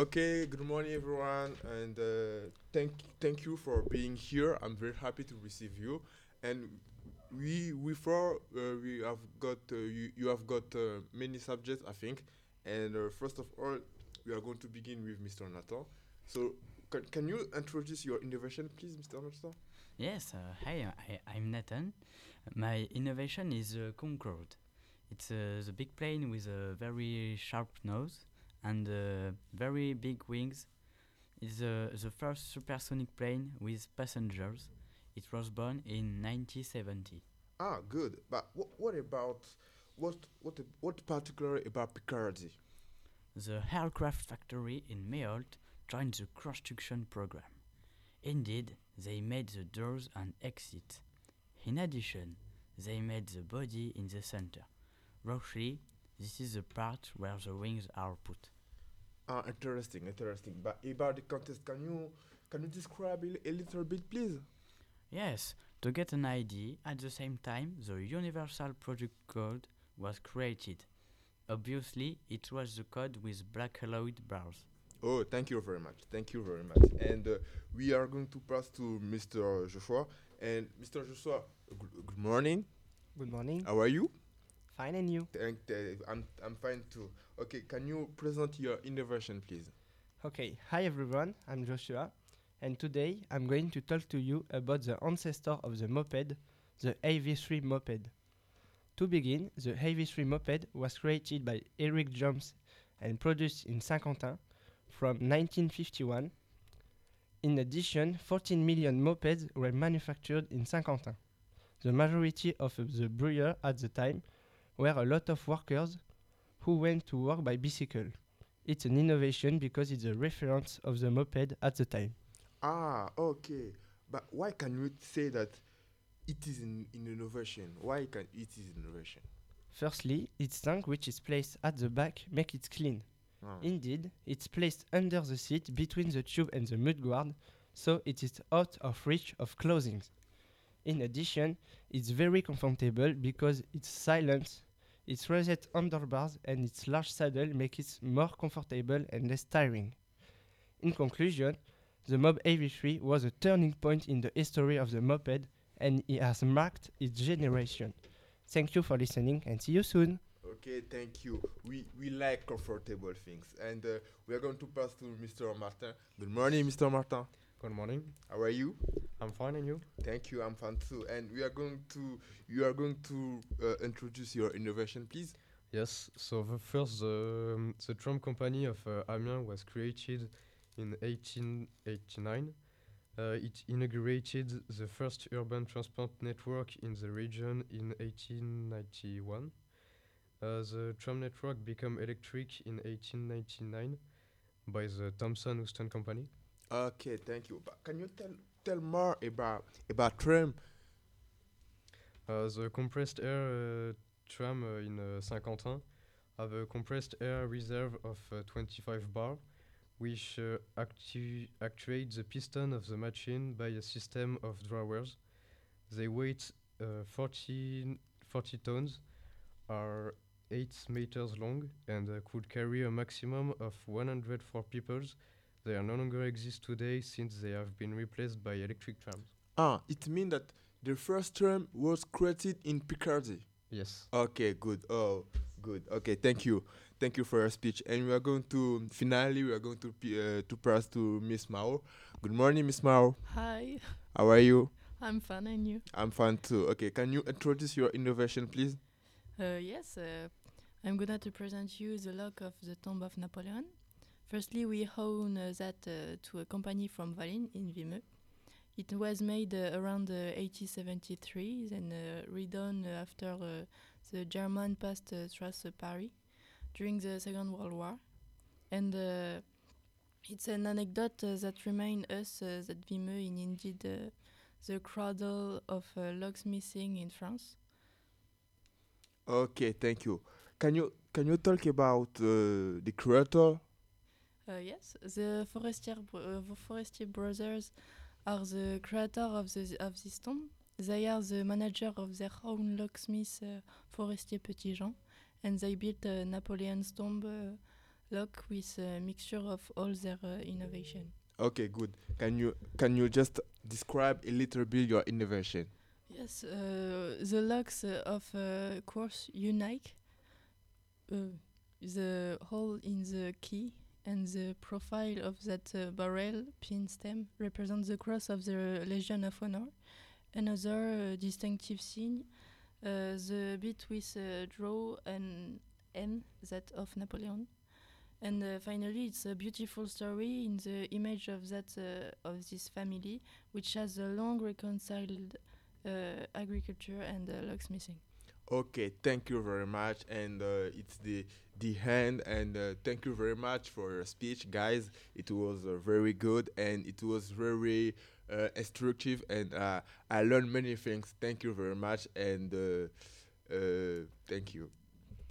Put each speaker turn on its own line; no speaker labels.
Okay, good morning, everyone, and uh, thank thank you for being here. I'm very happy to receive you, and we for uh, we have got uh, you you have got uh, many subjects, I think, and uh, first of all, we are going to begin with Mr. Nathan. So, can, can you introduce your innovation, please, Mr. Nathan?
Yes, uh, hi, I, I'm Nathan. My innovation is Concorde. It's the big plane with a very sharp nose and uh, very big wings. It's uh, the first supersonic plane with passengers. It was born in 1970.
Ah, good. But what what about what what what particular about Picardy?
The aircraft factory in Méaulte joined the construction program. Indeed, they made the doors and exit. In addition, they made the body in the center. Roughly, this is the part where the wings are put.
Ah, interesting, interesting. But about the contest, can you can you describe it a little bit, please?
Yes, to get an idea, at the same time, the Universal Product Code was created. Obviously, it was the code with black alloyed bars.
Oh, thank you very much. Thank you very much. And uh, we are going to pass to Mr. Joshua. And Mr. Joshua, good, good morning.
Good morning.
How are you?
Fine, and you?
Thank, uh, I'm I'm fine too. Okay, can you present your innovation, please?
Okay. Hi, everyone. I'm Joshua, and today I'm going to talk to you about the ancestor of the moped, the AV3 moped. To begin, the AV3 moped was created by Eric Jones and produced in Saint-Quentin from 1951. In addition, 14 million mopeds were manufactured in Saint-Quentin. The majority of the brewer at the time were a lot of workers who went to work by bicycle. It's an innovation because it's a reference of the moped at the time.
Ah, okay. But why can you say that it is an, an innovation? Why can it is innovation?
Firstly, its tank which is placed at the back make it clean.
Ah.
Indeed, it's placed under the seat between the tube and the mudguard, so it is out of reach of clothing. In addition, it's very comfortable because it's silent, its rosette underbars and its large saddle make it more comfortable and less tiring. In conclusion, the Mob AV3 was a turning point in the history of the moped and it has marked its generation. Thank you for listening and see you soon.
Okay, thank you. We we like comfortable things, and uh, we are going to pass to Mr. Martin. Good morning, Mr. Martin.
Good morning.
How are you?
I'm fine, and you?
Thank you. I'm fine too. And we are going to you are going to uh, introduce your innovation, please.
Yes. So the first, um, the tram company of uh, Amiens was created in 1889. Uh, it inaugurated the first urban transport network in the region in 1891. Uh, the tram network became electric in 1899 by the Thomson Houston Company.
Okay, thank you. But can you tell tell more about about tram?
Uh, the compressed air uh, tram uh, in uh, Saint-Quentin have a compressed air reserve of uh, 25 bar, which uh, actu- actuate the piston of the machine by a system of drawers. They weigh uh, 40, 40 tons, are 8 meters long, and could carry a maximum of 104 people. They are no longer exist today since they have been replaced by electric trams.
Ah, it means that the first tram was created in Picardy.
Yes.
Okay, good. Oh, good. Okay, thank you. Thank you for your speech. And we are going to finally we are going to p- uh, to pass to Miss Mao. Good morning, Miss Mao.
Hi,
How are you?
I'm fine and you?
I'm fine too. Okay, can you introduce your innovation, please?
Uh, yes, uh, I'm gonna to present you the lock of the tomb of Napoleon. Firstly, we own uh, that uh, to a company from Valin in Vimeu. It was made uh, around uh, 1873 and redone after the German passed uh, Strasse Paris during the Second World War. And it's an anecdote uh, that reminds us uh, that Vimeu is indeed uh, the cradle of locksmithing in France.
Okay, thank you. Can you can you talk about the creator?
Uh, yes, the Forestier, uh, Forestier brothers are the creator of the of this tomb. They are the manager of their own locksmith, uh, Forestier Petitjean, and they built Napoleon's tomb uh, lock with a mixture of all their uh, innovation.
Okay, good. Can you can you just describe a little bit your innovation?
Yes, uh, the locks of uh, course unique. Uh, the hole in the key and the profile of that uh, barrel pin stem represents the cross of the Legion of Honor. Another uh, distinctive thing, uh, the bit with uh, draw and N, that of Napoleon. And uh, finally, it's a beautiful story in the image of that uh, of this family, which has a long reconciled agriculture and locksmithing.
Okay, thank you very much, and uh, it's the the hand, and uh, thank you very much for your speech, guys. It was uh, very good, and it was very uh, instructive, and uh, I learned many things. Thank you very much, and uh, thank you.